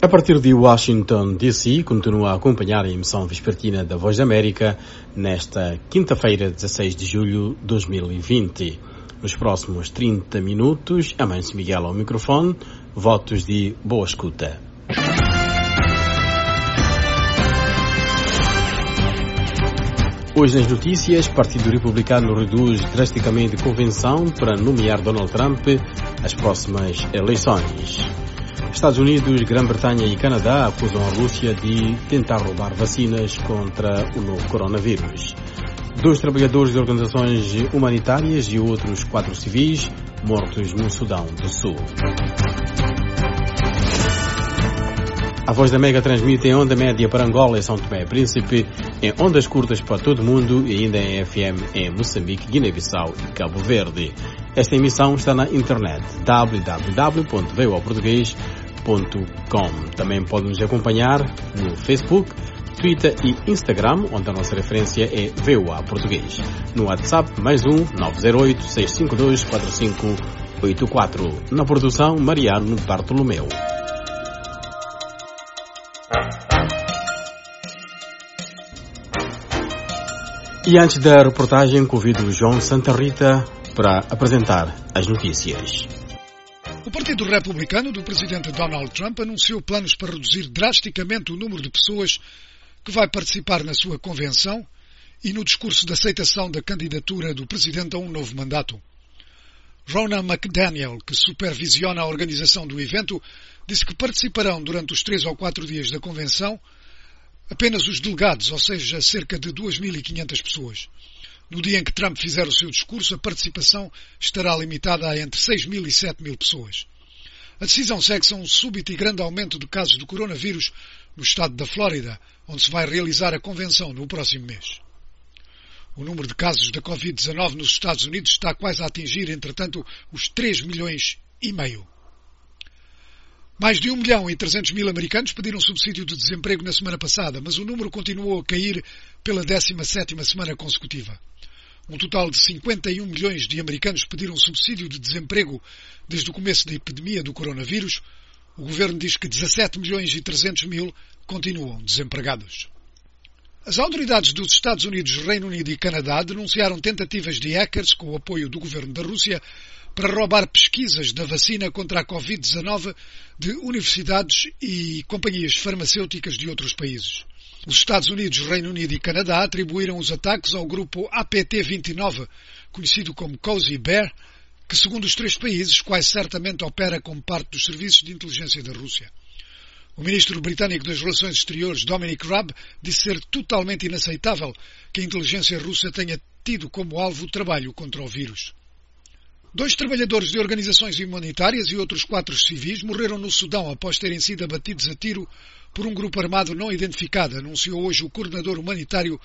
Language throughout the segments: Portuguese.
A partir de Washington, D.C., continua a acompanhar a emissão vespertina da Voz da América nesta quinta-feira, 16 de julho de 2020. Nos próximos 30 minutos, Amâncio Miguel ao microfone, votos de boa escuta. Hoje nas notícias, Partido Republicano reduz drasticamente convenção para nomear Donald Trump às próximas eleições. Estados Unidos, Grã-Bretanha e Canadá acusam a Rússia de tentar roubar vacinas contra o novo coronavírus. Dois trabalhadores de organizações humanitárias e outros quatro civis mortos no Sudão do Sul. A Voz da Mega transmite em onda média para Angola e São Tomé e Príncipe, em ondas curtas para todo o mundo e ainda em FM em Moçambique, Guiné-Bissau e Cabo Verde. Esta emissão está na internet www.voaportuguês.com. Também pode nos acompanhar no Facebook, Twitter e Instagram, onde a nossa referência é VOA Português. No WhatsApp, mais um 908 652 4584. Na produção, Mariano Bartolomeu. E antes da reportagem, convido o João Santa Rita para apresentar as notícias. O Partido Republicano do presidente Donald Trump anunciou planos para reduzir drasticamente o número de pessoas que vai participar na sua convenção e no discurso de aceitação da candidatura do presidente a um novo mandato. Rona McDaniel, que supervisiona a organização do evento, disse que participarão durante os três ou quatro dias da convenção apenas os delegados, ou seja, cerca de 2.500 pessoas. No dia em que Trump fizer o seu discurso, a participação estará limitada a entre 6.000 e 7.000 pessoas. A decisão segue-se a um súbito e grande aumento de casos do coronavírus no estado da Flórida, onde se vai realizar a convenção no próximo mês. O número de casos da Covid-19 nos Estados Unidos está quase a atingir, entretanto, os 3 milhões e meio. Mais de 1 milhão e 300 mil americanos pediram subsídio de desemprego na semana passada, mas o número continuou a cair pela 17ª semana consecutiva. Um total de 51 milhões de americanos pediram subsídio de desemprego desde o começo da epidemia do coronavírus. O governo diz que 17 milhões e 300 mil continuam desempregados. As autoridades dos Estados Unidos, Reino Unido e Canadá denunciaram tentativas de hackers com o apoio do governo da Rússia para roubar pesquisas da vacina contra a Covid-19 de universidades e companhias farmacêuticas de outros países. Os Estados Unidos, Reino Unido e Canadá atribuíram os ataques ao grupo APT-29, conhecido como Cozy Bear, que segundo os três países quase certamente opera como parte dos serviços de inteligência da Rússia. O ministro britânico das Relações Exteriores, Dominic Raab, disse ser totalmente inaceitável que a inteligência russa tenha tido como alvo o trabalho contra o vírus. Dois trabalhadores de organizações humanitárias e outros quatro civis morreram no Sudão após terem sido abatidos a tiro por um grupo armado não identificado, anunciou hoje o coordenador humanitário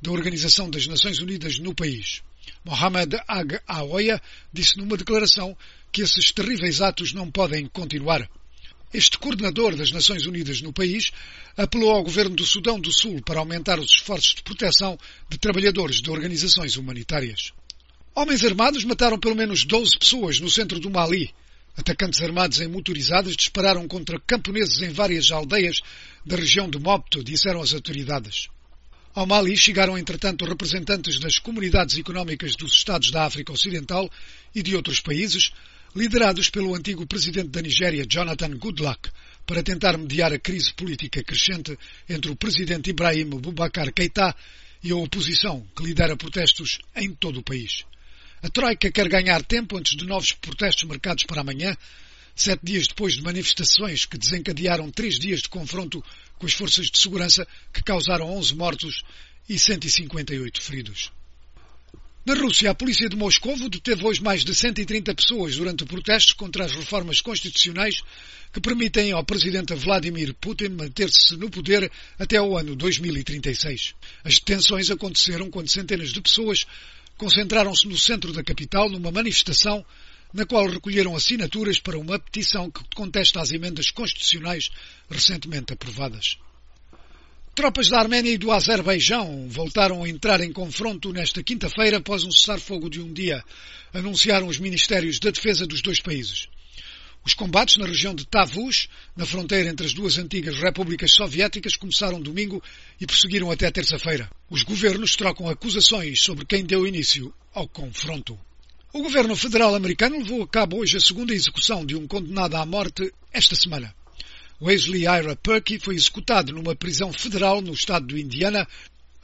da Organização das Nações Unidas no país. Mohamed Ag Aoya disse numa declaração que esses terríveis atos não podem continuar. Este coordenador das Nações Unidas no país apelou ao governo do Sudão do Sul para aumentar os esforços de proteção de trabalhadores de organizações humanitárias. Homens armados mataram pelo menos 12 pessoas no centro do Mali. Atacantes armados em motorizadas dispararam contra camponeses em várias aldeias da região de Mopto, disseram as autoridades. Ao Mali chegaram, entretanto, representantes das comunidades económicas dos Estados da África Ocidental e de outros países, liderados pelo antigo presidente da Nigéria, Jonathan Goodluck, para tentar mediar a crise política crescente entre o presidente Ibrahim Boubacar Keita e a oposição, que lidera protestos em todo o país. A Troika quer ganhar tempo antes de novos protestos marcados para amanhã, sete dias depois de manifestações que desencadearam três dias de confronto com as forças de segurança que causaram 11 mortos e 158 feridos. Na Rússia, a polícia de Moscou deteve hoje mais de 130 pessoas durante protestos contra as reformas constitucionais que permitem ao presidente Vladimir Putin manter-se no poder até o ano 2036. As detenções aconteceram quando centenas de pessoas concentraram-se no centro da capital numa manifestação na qual recolheram assinaturas para uma petição que contesta as emendas constitucionais recentemente aprovadas. Tropas da Arménia e do Azerbaijão voltaram a entrar em confronto nesta quinta-feira após um cessar-fogo de um dia, anunciaram os ministérios da defesa dos dois países. Os combates na região de Tavuz, na fronteira entre as duas antigas repúblicas soviéticas, começaram domingo e prosseguiram até terça-feira. Os governos trocam acusações sobre quem deu início ao confronto. O governo federal americano levou a cabo hoje a segunda execução de um condenado à morte esta semana. Wesley Ira Perky foi executado numa prisão federal no estado do Indiana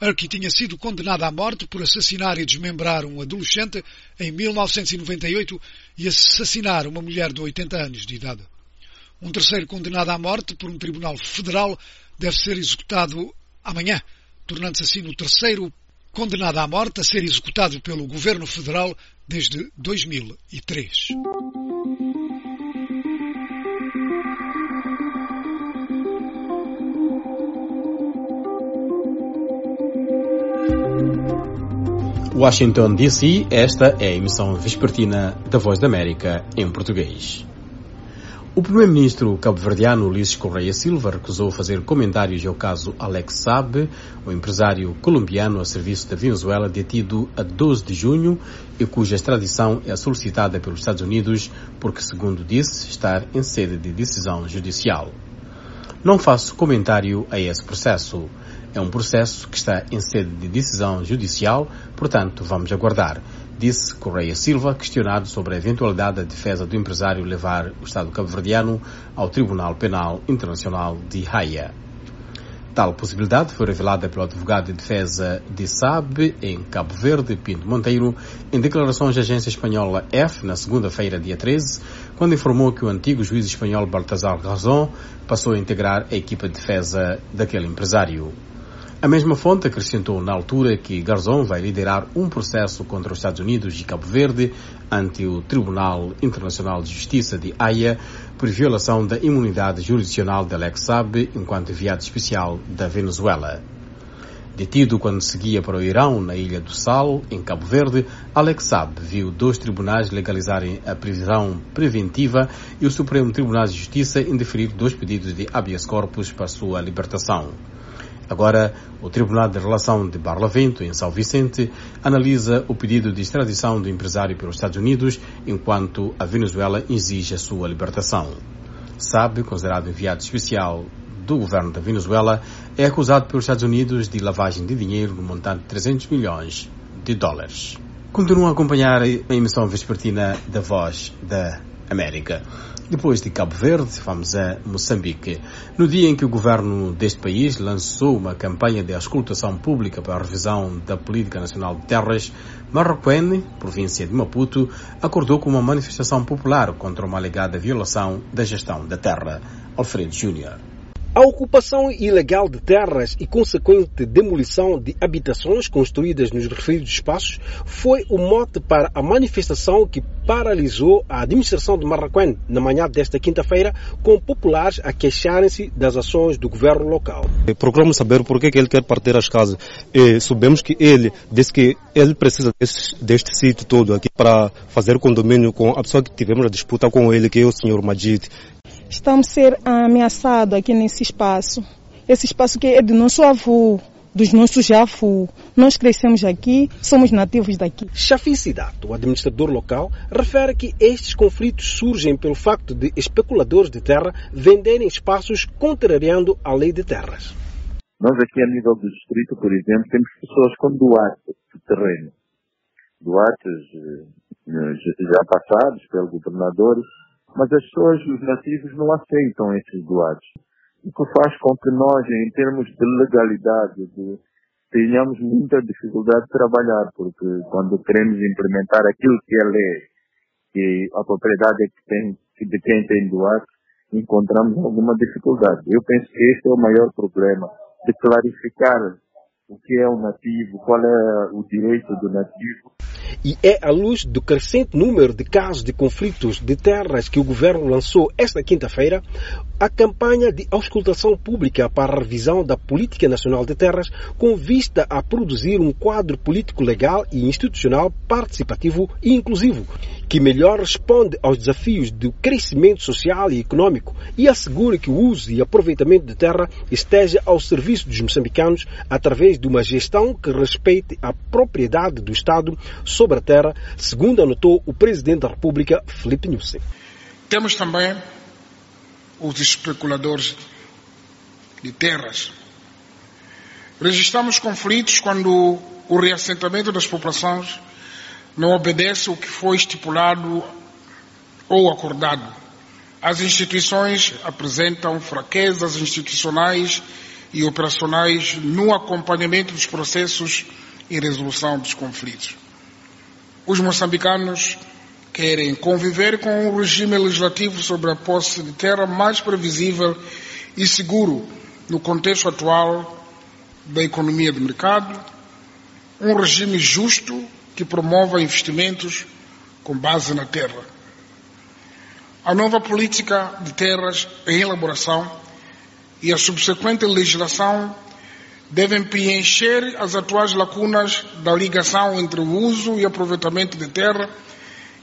Urquy tinha sido condenado à morte por assassinar e desmembrar um adolescente em 1998 e assassinar uma mulher de 80 anos de idade. Um terceiro condenado à morte por um tribunal federal deve ser executado amanhã, tornando-se assim o terceiro condenado à morte a ser executado pelo governo federal desde 2003. Washington, D.C., esta é a emissão vespertina da Voz da América em português. O primeiro-ministro cabo-verdiano Ulisses Correia Silva recusou fazer comentários ao caso Alex Saab, o empresário colombiano a serviço da Venezuela detido a 12 de junho e cuja extradição é solicitada pelos Estados Unidos porque, segundo disse, está em sede de decisão judicial. Não faço comentário a esse processo. É um processo que está em sede de decisão judicial, portanto, vamos aguardar, disse Correia Silva, questionado sobre a eventualidade da defesa do empresário levar o Estado cabo-verdiano ao Tribunal Penal Internacional de Haia. Tal possibilidade foi revelada pelo advogado de defesa de SAB em Cabo Verde, Pinto Monteiro, em declarações à agência espanhola F na segunda-feira, dia 13, quando informou que o antigo juiz espanhol Baltasar Razón passou a integrar a equipa de defesa daquele empresário. A mesma fonte acrescentou na altura que Garzón vai liderar um processo contra os Estados Unidos e Cabo Verde ante o Tribunal Internacional de Justiça de Haia por violação da imunidade jurisdicional de Alex Saab enquanto enviado especial da Venezuela. Detido quando seguia para o Irão, na Ilha do Sal, em Cabo Verde, Alex Saab viu dois tribunais legalizarem a prisão preventiva e o Supremo Tribunal de Justiça indeferir dois pedidos de habeas corpus para sua libertação. Agora, o Tribunal de Relação de Barlavento, em São Vicente, analisa o pedido de extradição do empresário pelos Estados Unidos, enquanto a Venezuela exige a sua libertação. Sabe, considerado enviado especial do governo da Venezuela, é acusado pelos Estados Unidos de lavagem de dinheiro no montante de 300 milhões de dólares. Continuam a acompanhar a emissão vespertina da Voz da América. Depois de Cabo Verde, vamos a Moçambique. No dia em que o governo deste país lançou uma campanha de auscultação pública para a revisão da Política Nacional de Terras, Marroquene, província de Maputo, acordou com uma manifestação popular contra uma alegada violação da gestão da terra. Alfredo Júnior. A ocupação ilegal de terras e consequente demolição de habitações construídas nos referidos espaços foi o mote para a manifestação que paralisou a administração de Marraquém na manhã desta quinta-feira, com populares a queixarem-se das ações do governo local. Procuramos saber por que, ele quer partir as casas. E sabemos que ele disse que ele precisa deste, deste sítio todo aqui para fazer condomínio com a pessoa que tivemos a disputa com ele, que é o senhor Majid. Estamos a ser ameaçados aqui nesse espaço. Esse espaço que é do nosso avô, dos nossos avós. Nós crescemos aqui, somos nativos daqui. Chafi Sidato, o administrador local, refere que estes conflitos surgem pelo facto de especuladores de terra venderem espaços contrariando a lei de terras. Nós aqui a nível do distrito, por exemplo, temos pessoas com doates de terreno. Doates eh, já passados pelo governador mas as pessoas, os nativos, não aceitam esses doados. O que faz com que nós, em termos de legalidade, de, tenhamos muita dificuldade de trabalhar, porque quando queremos implementar aquilo que é lei, que a propriedade é que tem, de quem tem doado, encontramos alguma dificuldade. Eu penso que esse é o maior problema, de clarificar o que é o nativo, qual é o direito do nativo. E é à luz do crescente número de casos de conflitos de terras que o governo lançou esta quinta-feira a campanha de auscultação pública para a revisão da Política Nacional de Terras com vista a produzir um quadro político legal e institucional participativo e inclusivo que melhor responde aos desafios do crescimento social e econômico e assegure que o uso e aproveitamento de terra esteja ao serviço dos moçambicanos através de uma gestão que respeite a propriedade do Estado sobre a terra, segundo anotou o Presidente da República, Felipe Nussi. Temos também os especuladores de terras. Registramos conflitos quando o reassentamento das populações não obedece o que foi estipulado ou acordado. As instituições apresentam fraquezas institucionais e operacionais no acompanhamento dos processos e resolução dos conflitos. Os moçambicanos querem conviver com um regime legislativo sobre a posse de terra mais previsível e seguro no contexto atual da economia de mercado, um regime justo que promova investimentos com base na terra. A nova política de terras em elaboração e a subsequente legislação devem preencher as atuais lacunas da ligação entre o uso e aproveitamento de terra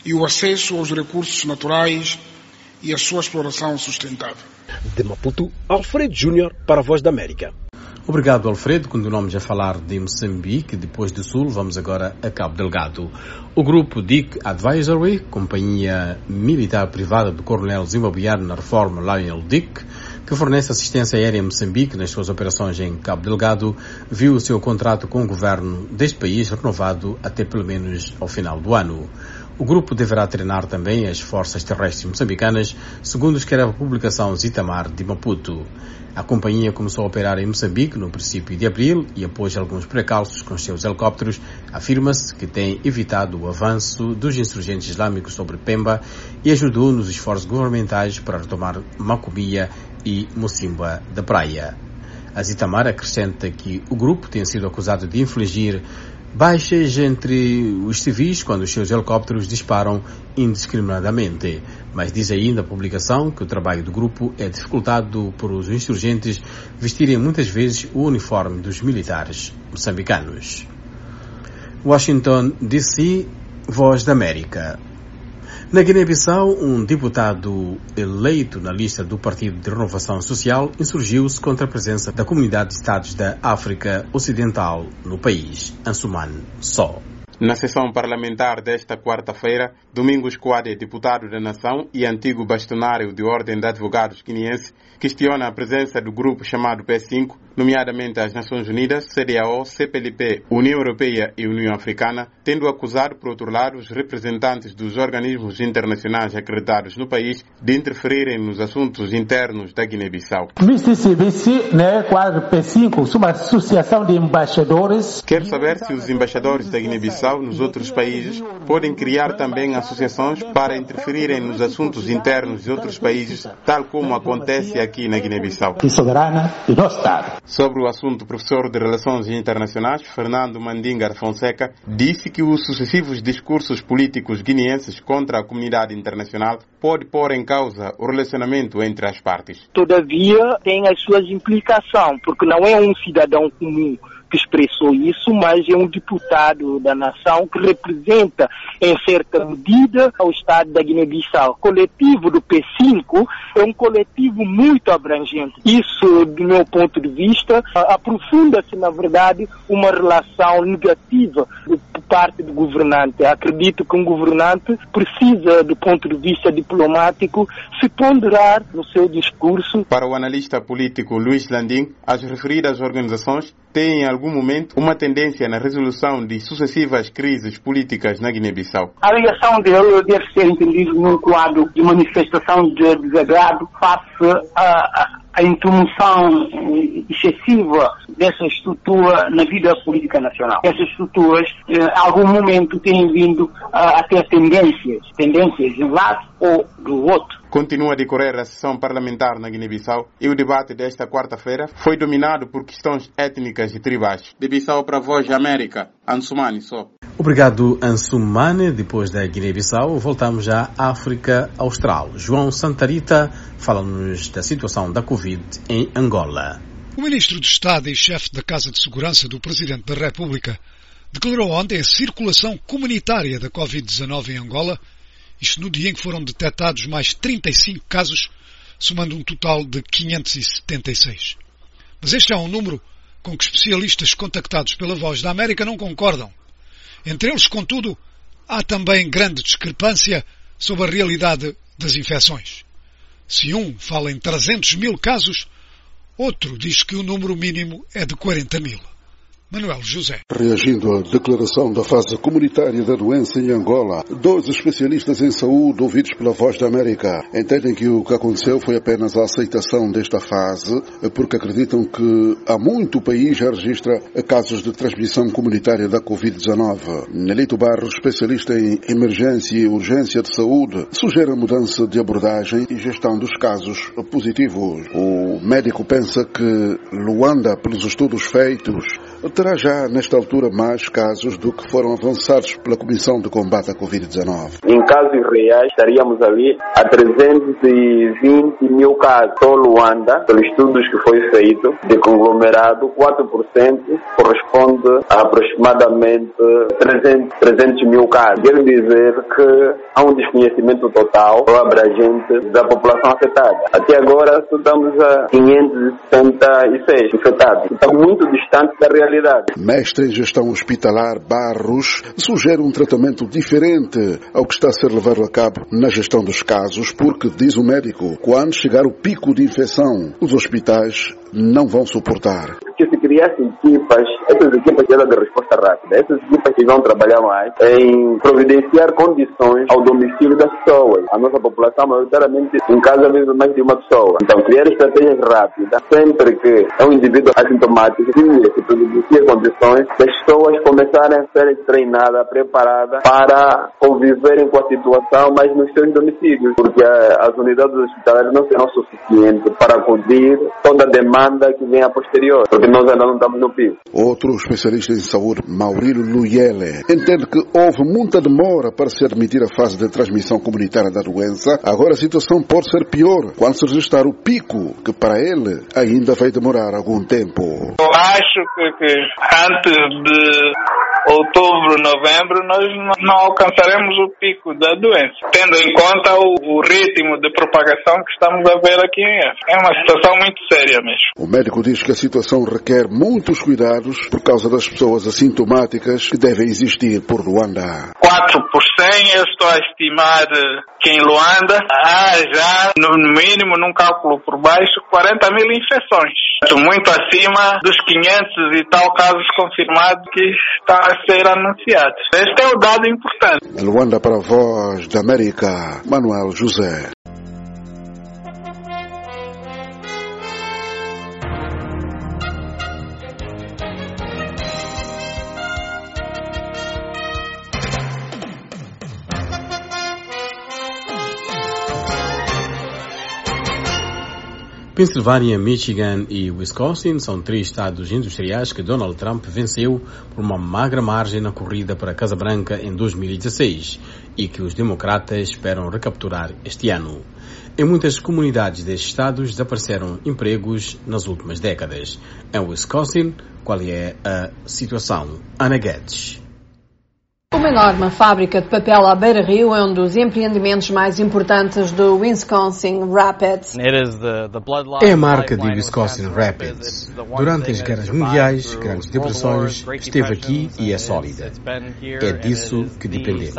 e o acesso aos recursos naturais e a sua exploração sustentável. De Maputo, Alfredo Júnior para a Voz da América. Obrigado, Alfredo. Continuamos a falar de Moçambique. Depois do Sul, vamos agora a Cabo Delgado. O grupo DIC Advisory, companhia militar privada do coronel zimbabuiano na reforma Lionel Dick, que fornece assistência aérea a Moçambique nas suas operações em Cabo Delgado, viu o seu contrato com o governo deste país renovado até pelo menos ao final do ano. O grupo deverá treinar também as forças terrestres moçambicanas, segundo escreve a publicação Zitamar de Maputo. A companhia começou a operar em Moçambique no princípio de abril e, após alguns precalços com seus helicópteros, afirma-se que tem evitado o avanço dos insurgentes islâmicos sobre Pemba e ajudou nos esforços governamentais para retomar Macubia e Mocimba da Praia. A Zitamar acrescenta que o grupo tem sido acusado de infligir baixas entre os civis quando os seus helicópteros disparam indiscriminadamente. Mas diz ainda a publicação que o trabalho do grupo é dificultado por os insurgentes vestirem muitas vezes o uniforme dos militares moçambicanos. Washington, D.C., Voz da América. Na Guiné-Bissau, um deputado eleito na lista do Partido de Renovação Social insurgiu-se contra a presença da Comunidade de Estados da África Ocidental no país, Ansuman Só. Na sessão parlamentar desta quarta-feira, Domingos Coade, deputado da Nação e antigo bastonário de Ordem de Advogados guineense, questiona a presença do grupo chamado P5, nomeadamente as Nações Unidas, CDAO, CPLP, União Europeia e União Africana, tendo acusado, por outro lado, os representantes dos organismos internacionais acreditados no país de interferirem nos assuntos internos da Guiné-Bissau. MCCBC, né, quadro P5, uma associação de embaixadores. Quer saber se os embaixadores da Guiné-Bissau nos outros países podem criar também associações para interferirem nos assuntos internos de outros países, tal como acontece aqui na Guiné-Bissau. Soberana do nosso Estado. Sobre o assunto, o professor de Relações Internacionais, Fernando Mandinga Fonseca, disse que os sucessivos discursos políticos guineenses contra a comunidade internacional pode pôr em causa o relacionamento entre as partes. Todavia, tem as suas implicações, porque não é um cidadão comum que expressou isso, mas é um deputado da nação que representa, em certa medida, o Estado da Guiné-Bissau. O coletivo do P5 é um coletivo muito abrangente. Isso, do meu ponto de vista, aprofunda-se, na verdade, uma relação negativa por parte do governante. Acredito que um governante precisa, do ponto de vista diplomático, se ponderar no seu discurso. Para o analista político Luiz Landim, as referidas organizações têm em algum momento uma tendência na resolução de sucessivas crises políticas na Guiné-Bissau. A ligação dele deve ser entendida num quadro de manifestação de desagrado face a, a intromissão excessiva dessa estrutura na vida política nacional. Essas estruturas, eh, em algum momento, têm vindo a, a ter tendências, tendências de um lado ou do outro. Continua a decorrer a sessão parlamentar na Guiné-Bissau e o debate desta quarta-feira foi dominado por questões étnicas e tribais. De Bissau para a Voz da América, Ansumani só. Obrigado, Ansumane. Depois da Guiné-Bissau, voltamos à África Austral. João Santarita fala-nos da situação da Covid em Angola. O ministro de Estado e chefe da Casa de Segurança do Presidente da República declarou ontem a circulação comunitária da Covid-19 em Angola isto no dia em que foram detectados mais 35 casos, somando um total de 576. Mas este é um número com que especialistas contactados pela Voz da América não concordam. Entre eles, contudo, há também grande discrepância sobre a realidade das infecções. Se um fala em 300 mil casos, outro diz que o número mínimo é de 40 mil. Manuel José. Reagindo à declaração da fase comunitária da doença em Angola, dois especialistas em saúde ouvidos pela Voz da América entendem que o que aconteceu foi apenas a aceitação desta fase, porque acreditam que há muito o país já registra casos de transmissão comunitária da Covid-19. Nelito Barros, especialista em emergência e urgência de saúde, sugere a mudança de abordagem e gestão dos casos positivos. O médico pensa que Luanda, pelos estudos feitos, terá já, nesta altura, mais casos do que foram avançados pela Comissão de Combate à Covid-19. Em casos reais, estaríamos ali a 320 mil casos. Só Luanda, pelos estudos que foi feito, de conglomerado, 4% corresponde a aproximadamente 300, 300 mil casos. Quer dizer que há um desconhecimento total ou abrangente da população afetada. Até agora, estamos a 566 infectados. Está muito distante da realidade. Mestre em gestão hospitalar Barros sugere um tratamento diferente ao que está a ser levado a cabo na gestão dos casos, porque, diz o médico, quando chegar o pico de infecção, os hospitais não vão suportar. Que se criassem equipas, essas equipas eram de resposta rápida, essas equipas que vão trabalhar mais em providenciar condições ao domicílio das pessoas. A nossa população, maioritariamente, em casa vive mais de uma pessoa. Então, criar estratégias rápidas, sempre que é um indivíduo assintomático, se providencia condições pessoas começarem a ser treinadas, preparadas para conviverem com a situação, mas nos seus domicílios, porque as unidades hospitalares não serão suficientes para acudir toda a demanda que vem a posterior, porque nós ainda não estamos no pico. Outro especialista em saúde, Maurílio Luyele, entende que houve muita demora para se admitir a fase de transmissão comunitária da doença. Agora a situação pode ser pior quando se registrar o pico, que para ele ainda vai demorar algum tempo. Eu acho que, que antes de outubro, novembro, nós não alcançaremos o pico da doença, tendo em conta o, o ritmo de propagação que estamos a ver aqui em F. É uma situação muito séria mesmo. O médico diz que a situação requer muitos cuidados por causa das pessoas assintomáticas que devem existir por Luanda. 4 por 100, eu estou a estimar que em Luanda há já, no mínimo, num cálculo por baixo, 40 mil infecções. Muito acima dos 500 e tal casos confirmados que estão a ser anunciados. Este é o dado importante. Luanda para a Voz da América, Manuel José. Pensilvânia, Michigan e Wisconsin são três estados industriais que Donald Trump venceu por uma magra margem na corrida para a Casa Branca em 2016 e que os democratas esperam recapturar este ano. Em muitas comunidades destes estados desapareceram empregos nas últimas décadas. Em Wisconsin, qual é a situação? Ana Guedes. Uma enorme fábrica de papel à beira-rio é um dos empreendimentos mais importantes do Wisconsin Rapids. É a marca de Wisconsin Rapids. Durante as guerras mundiais, grandes depressões, esteve aqui e é sólida. É disso que dependemos.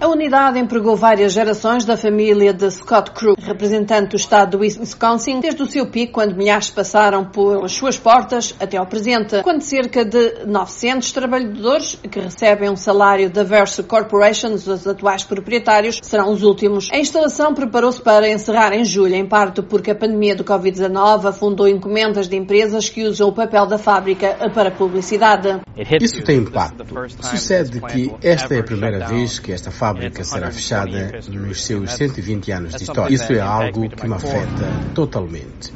A unidade empregou várias gerações da família de Scott Crew, representante do estado do Wisconsin, desde o seu pico, quando milhares passaram por suas portas, até ao presente, quando cerca de 900 trabalhadores trabalhadores que recebem um salário da Verso Corporation, os atuais proprietários, serão os últimos. A instalação preparou-se para encerrar em julho, em parte porque a pandemia do Covid-19 afundou encomendas de empresas que usam o papel da fábrica para publicidade. Isso tem impacto. Sucede que esta é a primeira vez que esta fábrica será fechada nos seus 120 anos de história. Isso é algo que me afeta totalmente.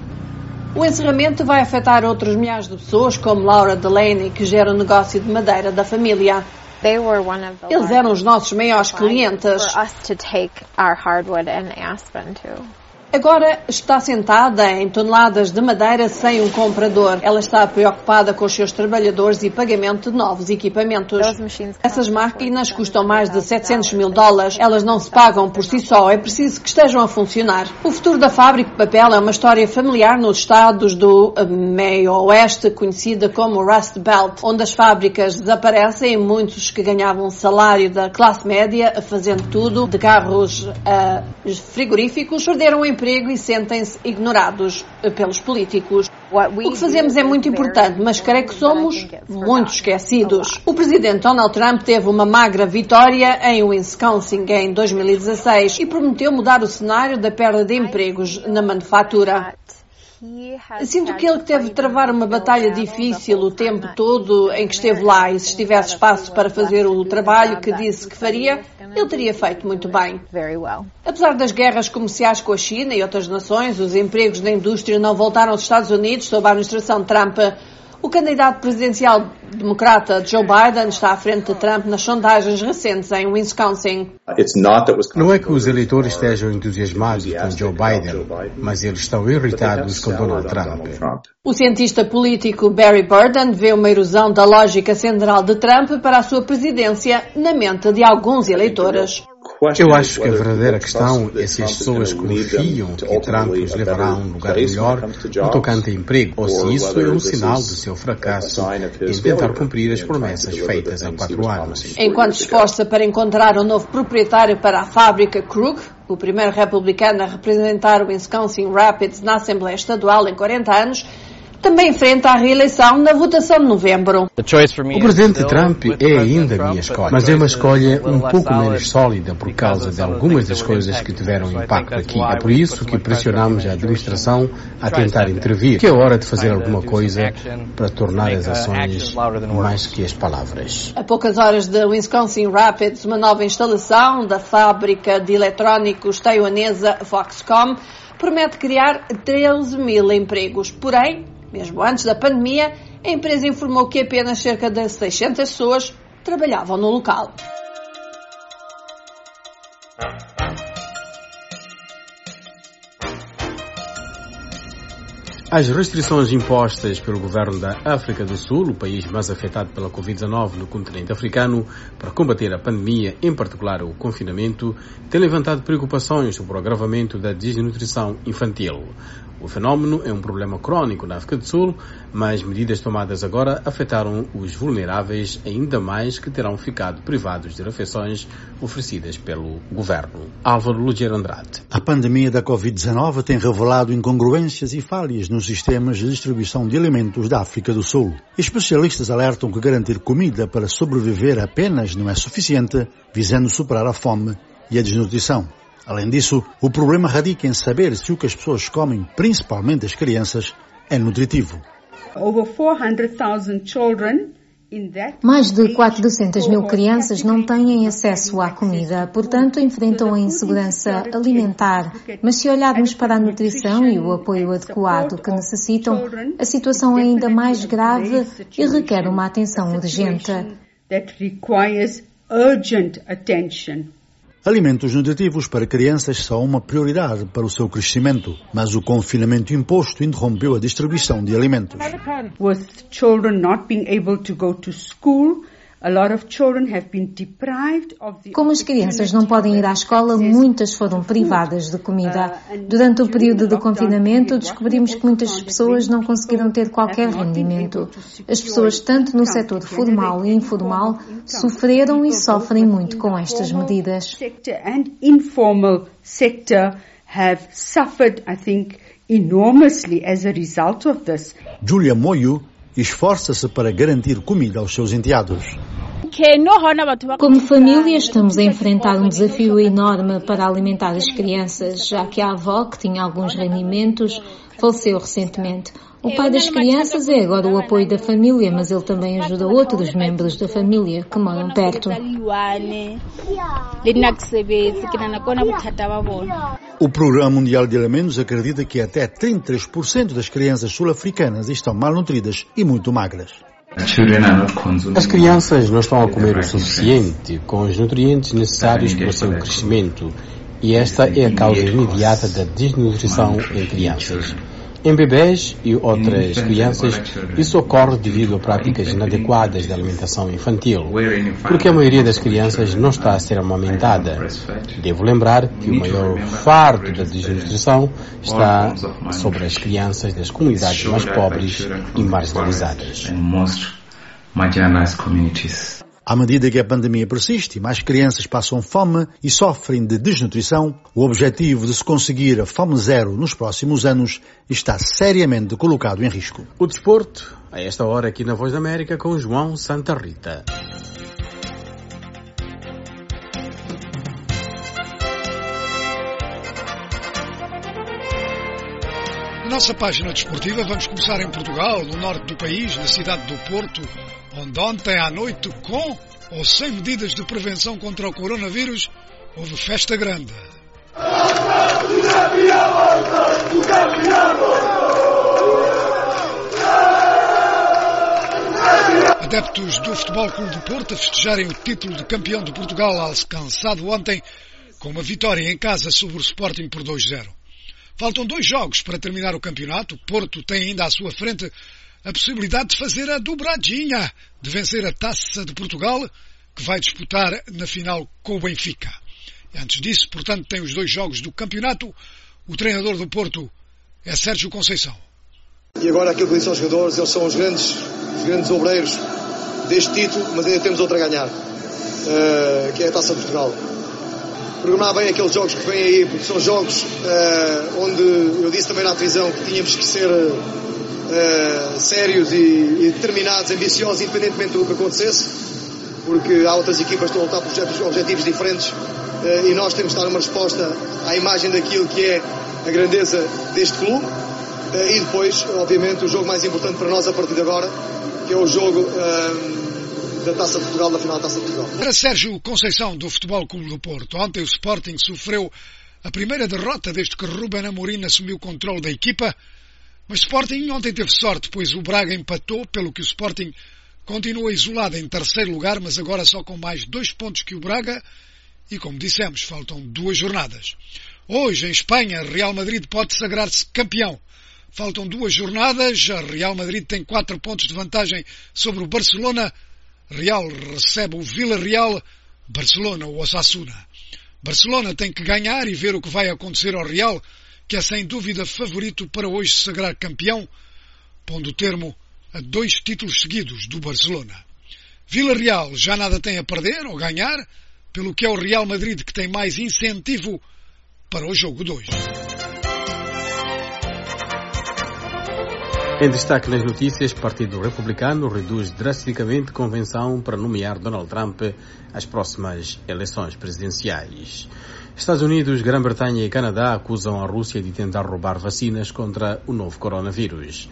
O encerramento vai afetar outros milhares de pessoas, como Laura Delaney, que gera o negócio de madeira da família. Eles eram os nossos maiores clientes. Agora está sentada em toneladas de madeira sem um comprador. Ela está preocupada com os seus trabalhadores e pagamento de novos equipamentos. Essas máquinas custam mais de 700 mil dólares. Elas não se pagam por si só. É preciso que estejam a funcionar. O futuro da fábrica de papel é uma história familiar nos estados do meio oeste, conhecida como Rust Belt, onde as fábricas desaparecem e muitos que ganhavam salário da classe média, fazendo tudo, de carros a frigoríficos, perderam o emprego e sentem-se ignorados pelos políticos. O que fazemos é muito importante, mas creio que somos muito esquecidos. O presidente Donald Trump teve uma magra vitória em Wisconsin em 2016 e prometeu mudar o cenário da perda de empregos na manufatura. Sinto que ele teve de travar uma batalha difícil o tempo todo em que esteve lá e se tivesse espaço para fazer o trabalho que disse que faria, ele teria feito muito bem. Apesar das guerras comerciais com a China e outras nações, os empregos da indústria não voltaram aos Estados Unidos sob a administração Trump. O candidato presidencial democrata Joe Biden está à frente de Trump nas sondagens recentes em Wisconsin. Não é que os eleitores estejam entusiasmados com Joe Biden, mas eles estão irritados com Donald Trump. O cientista político Barry Burden vê uma erosão da lógica central de Trump para a sua presidência na mente de alguns eleitores. Eu acho que a verdadeira questão é se as pessoas confiam que Trump os levará a um lugar melhor no tocante a emprego, ou se isso é um sinal do seu fracasso em tentar cumprir as promessas feitas há quatro anos. Enquanto esforça para encontrar um novo proprietário para a fábrica Krug, o primeiro republicano a representar o Wisconsin Rapids na Assembleia Estadual em 40 anos, também enfrenta a reeleição na votação de novembro. O presidente Trump é ainda a minha escolha, mas é uma escolha um pouco menos sólida por causa de algumas das coisas que tiveram impacto aqui. É por isso que pressionamos a administração a tentar intervir, que é hora de fazer alguma coisa para tornar as ações mais que as palavras. A poucas horas de Wisconsin Rapids, uma nova instalação da fábrica de eletrónicos taiwanesa Foxconn promete criar 13 mil empregos. Porém, mesmo antes da pandemia, a empresa informou que apenas cerca de 600 pessoas trabalhavam no local. As restrições impostas pelo governo da África do Sul, o país mais afetado pela Covid-19 no continente africano, para combater a pandemia, em particular o confinamento, têm levantado preocupações sobre o agravamento da desnutrição infantil. O fenômeno é um problema crônico na África do Sul, mas medidas tomadas agora afetaram os vulneráveis ainda mais que terão ficado privados de refeições oferecidas pelo governo. Álvaro Lugier Andrade. A pandemia da Covid-19 tem revelado incongruências e falhas nos sistemas de distribuição de alimentos da África do Sul. Especialistas alertam que garantir comida para sobreviver apenas não é suficiente, visando superar a fome e a desnutrição. Além disso, o problema radica em saber se o que as pessoas comem, principalmente as crianças, é nutritivo. Mais de 400 mil crianças não têm acesso à comida, portanto enfrentam a insegurança alimentar. Mas se olharmos para a nutrição e o apoio adequado que necessitam, a situação é ainda mais grave e requer uma atenção urgente. Alimentos nutritivos para crianças são uma prioridade para o seu crescimento, mas o confinamento imposto interrompeu a distribuição de alimentos. With children not being able to go to school, como as crianças não podem ir à escola, muitas foram privadas de comida. Durante o período de confinamento, descobrimos que muitas pessoas não conseguiram ter qualquer rendimento. As pessoas, tanto no setor formal e informal, sofreram e sofrem muito com estas medidas. have suffered, I think, enormously as a result of this. Julia Moyo esforça-se para garantir comida aos seus enteados. Como família, estamos a enfrentar um desafio enorme para alimentar as crianças, já que a avó, que tinha alguns rendimentos, faleceu recentemente. O pai das crianças é agora o apoio da família, mas ele também ajuda outros membros da família que moram perto. O Programa Mundial de Alimentos acredita que até 33% das crianças sul-africanas estão malnutridas e muito magras. As crianças não estão a comer o suficiente com os nutrientes necessários para o seu crescimento e esta é a causa imediata da desnutrição em crianças. Em bebês e outras crianças, isso ocorre devido a práticas inadequadas de alimentação infantil, porque a maioria das crianças não está a ser amamentada. Devo lembrar que o maior fardo da desnutrição está sobre as crianças das comunidades mais pobres e marginalizadas. À medida que a pandemia persiste, mais crianças passam fome e sofrem de desnutrição, o objetivo de se conseguir a fome zero nos próximos anos está seriamente colocado em risco. O desporto, a esta hora aqui na Voz da América, com João Santa Rita. Nossa página desportiva vamos começar em Portugal, no norte do país, na cidade do Porto, onde ontem à noite, com ou sem medidas de prevenção contra o coronavírus, houve festa grande. Adeptos do Futebol Clube do Porto a festejarem o título de campeão de Portugal alcançado ontem com uma vitória em casa sobre o Sporting por 2-0. Faltam dois jogos para terminar o campeonato. O Porto tem ainda à sua frente a possibilidade de fazer a dobradinha, de vencer a Taça de Portugal, que vai disputar na final com o Benfica. E antes disso, portanto, tem os dois jogos do campeonato. O treinador do Porto é Sérgio Conceição. E agora aquilo que disse aos jogadores, eles são os grandes, os grandes obreiros deste título, mas ainda temos outra a ganhar, uh, que é a Taça de Portugal programar bem aqueles jogos que vêm aí, porque são jogos uh, onde eu disse também na televisão que tínhamos que ser uh, sérios e, e, determinados, ambiciosos, independentemente do que acontecesse, porque há outras equipas que estão a lutar por objetivos, diferentes uh, e nós temos de dar uma resposta à imagem daquilo que é a grandeza deste clube. e depois, obviamente, o jogo mais importante para nós a partir de agora, que é o jogo da Taça Portugal, da final da Taça Portugal. Para Sérgio Conceição, do Futebol Clube do Porto, ontem o Sporting sofreu a primeira derrota desde que Ruben Amorim assumiu o controle da equipa, mas Sporting ontem teve sorte, pois o Braga empatou, pelo que o Sporting continua isolado em terceiro lugar, mas agora só com mais dois pontos que o Braga, e como dissemos, faltam duas jornadas. Hoje, em Espanha, Real Madrid pode sagrar-se campeão. Faltam duas jornadas, Real Madrid tem quatro pontos de vantagem sobre o Barcelona, Real recebe o Villarreal, Barcelona o Osasuna. Barcelona tem que ganhar e ver o que vai acontecer ao Real, que é sem dúvida favorito para hoje sagrar campeão, pondo termo a dois títulos seguidos do Barcelona. Villarreal já nada tem a perder ou ganhar, pelo que é o Real Madrid que tem mais incentivo para o jogo 2. Em destaque nas notícias, Partido Republicano reduz drasticamente convenção para nomear Donald Trump às próximas eleições presidenciais. Estados Unidos, Grã-Bretanha e Canadá acusam a Rússia de tentar roubar vacinas contra o novo coronavírus.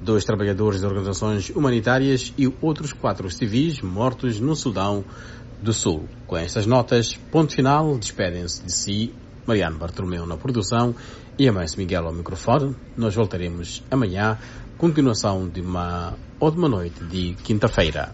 Dois trabalhadores de organizações humanitárias e outros quatro civis mortos no Sudão do Sul. Com estas notas, ponto final, despedem-se de si Mariano Bartolomeu na produção e a Márcio Miguel ao microfone. Nós voltaremos amanhã continuação de uma ótima noite de quinta-feira.